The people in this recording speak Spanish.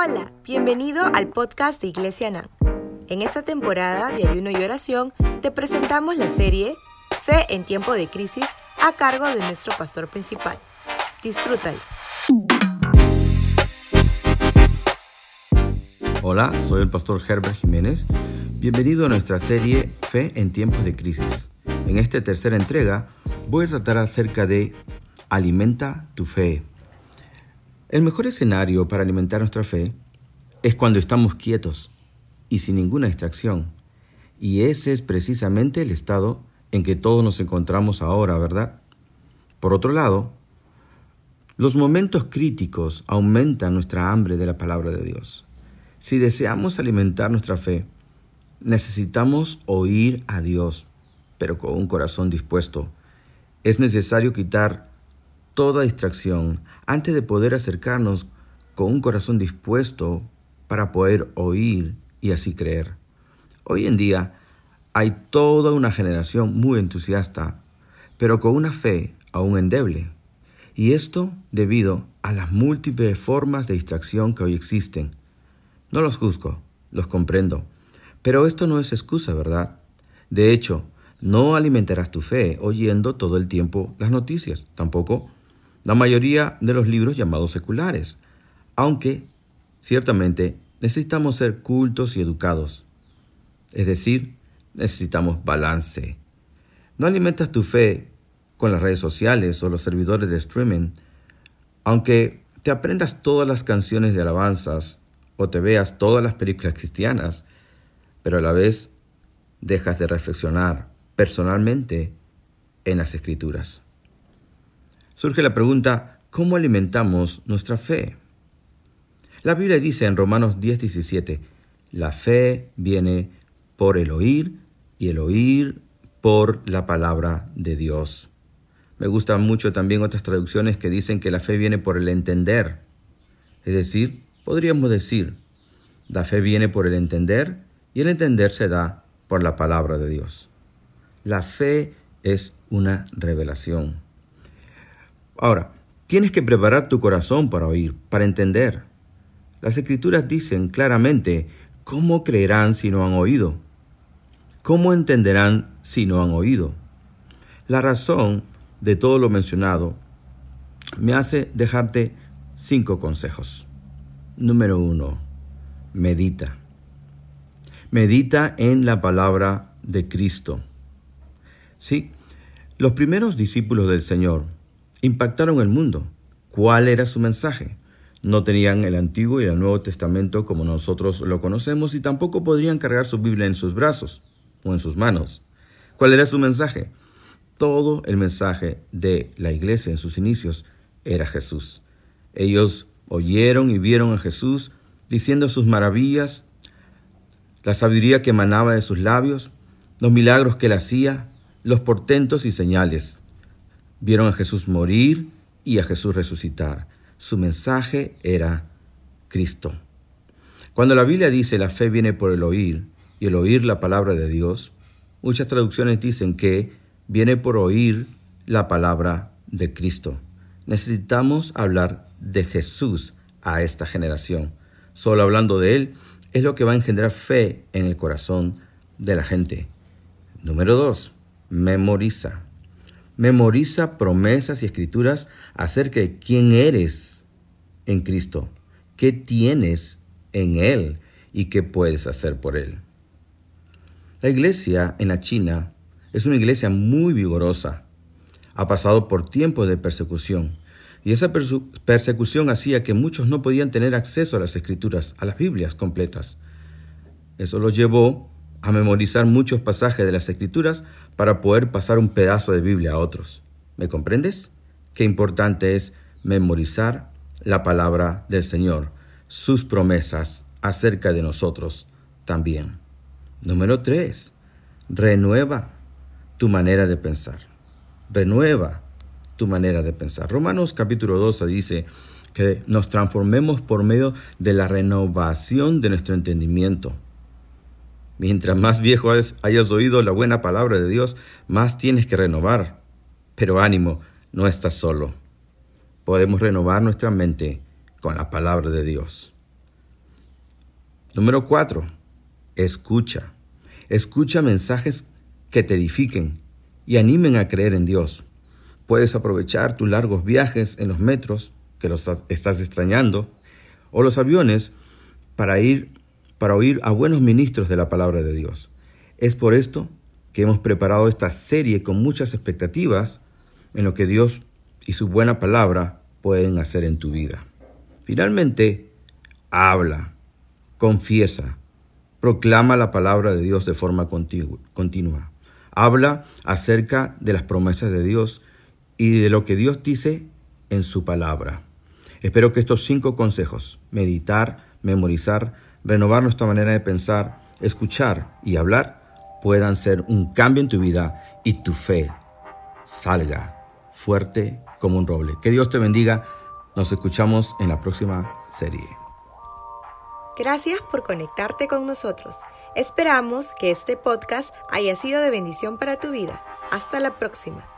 Hola, bienvenido al podcast de Iglesia NAM. En esta temporada de ayuno y oración te presentamos la serie Fe en tiempo de crisis a cargo de nuestro pastor principal. Disfrútalo. Hola, soy el pastor Herbert Jiménez. Bienvenido a nuestra serie Fe en tiempos de crisis. En esta tercera entrega voy a tratar acerca de Alimenta tu fe. El mejor escenario para alimentar nuestra fe es cuando estamos quietos y sin ninguna distracción. Y ese es precisamente el estado en que todos nos encontramos ahora, ¿verdad? Por otro lado, los momentos críticos aumentan nuestra hambre de la palabra de Dios. Si deseamos alimentar nuestra fe, necesitamos oír a Dios, pero con un corazón dispuesto. Es necesario quitar toda distracción antes de poder acercarnos con un corazón dispuesto para poder oír y así creer. Hoy en día hay toda una generación muy entusiasta, pero con una fe aún endeble. Y esto debido a las múltiples formas de distracción que hoy existen. No los juzgo, los comprendo, pero esto no es excusa, ¿verdad? De hecho, no alimentarás tu fe oyendo todo el tiempo las noticias, tampoco la mayoría de los libros llamados seculares, aunque ciertamente necesitamos ser cultos y educados. Es decir, necesitamos balance. No alimentas tu fe con las redes sociales o los servidores de streaming, aunque te aprendas todas las canciones de alabanzas o te veas todas las películas cristianas, pero a la vez dejas de reflexionar personalmente en las escrituras surge la pregunta, ¿cómo alimentamos nuestra fe? La Biblia dice en Romanos 10:17, la fe viene por el oír y el oír por la palabra de Dios. Me gustan mucho también otras traducciones que dicen que la fe viene por el entender. Es decir, podríamos decir, la fe viene por el entender y el entender se da por la palabra de Dios. La fe es una revelación. Ahora, tienes que preparar tu corazón para oír, para entender. Las escrituras dicen claramente, ¿cómo creerán si no han oído? ¿Cómo entenderán si no han oído? La razón de todo lo mencionado me hace dejarte cinco consejos. Número uno, medita. Medita en la palabra de Cristo. Sí, los primeros discípulos del Señor impactaron el mundo. ¿Cuál era su mensaje? No tenían el Antiguo y el Nuevo Testamento como nosotros lo conocemos y tampoco podrían cargar su Biblia en sus brazos o en sus manos. ¿Cuál era su mensaje? Todo el mensaje de la iglesia en sus inicios era Jesús. Ellos oyeron y vieron a Jesús diciendo sus maravillas, la sabiduría que emanaba de sus labios, los milagros que él hacía, los portentos y señales. Vieron a Jesús morir y a Jesús resucitar. Su mensaje era Cristo. Cuando la Biblia dice la fe viene por el oír y el oír la palabra de Dios, muchas traducciones dicen que viene por oír la palabra de Cristo. Necesitamos hablar de Jesús a esta generación. Solo hablando de Él es lo que va a engendrar fe en el corazón de la gente. Número dos, memoriza. Memoriza promesas y escrituras acerca de quién eres en Cristo, qué tienes en Él y qué puedes hacer por Él. La iglesia en la China es una iglesia muy vigorosa. Ha pasado por tiempos de persecución y esa persecución hacía que muchos no podían tener acceso a las escrituras, a las Biblias completas. Eso los llevó a memorizar muchos pasajes de las escrituras para poder pasar un pedazo de Biblia a otros. ¿Me comprendes? Qué importante es memorizar la palabra del Señor, sus promesas acerca de nosotros también. Número tres, renueva tu manera de pensar. Renueva tu manera de pensar. Romanos capítulo 12 dice que nos transformemos por medio de la renovación de nuestro entendimiento Mientras más viejo hayas oído la buena palabra de Dios, más tienes que renovar. Pero ánimo, no estás solo. Podemos renovar nuestra mente con la palabra de Dios. Número cuatro, escucha. Escucha mensajes que te edifiquen y animen a creer en Dios. Puedes aprovechar tus largos viajes en los metros, que los estás extrañando, o los aviones para ir para oír a buenos ministros de la palabra de Dios. Es por esto que hemos preparado esta serie con muchas expectativas en lo que Dios y su buena palabra pueden hacer en tu vida. Finalmente, habla, confiesa, proclama la palabra de Dios de forma continua. Habla acerca de las promesas de Dios y de lo que Dios dice en su palabra. Espero que estos cinco consejos, meditar, memorizar, renovar nuestra manera de pensar, escuchar y hablar, puedan ser un cambio en tu vida y tu fe salga fuerte como un roble. Que Dios te bendiga. Nos escuchamos en la próxima serie. Gracias por conectarte con nosotros. Esperamos que este podcast haya sido de bendición para tu vida. Hasta la próxima.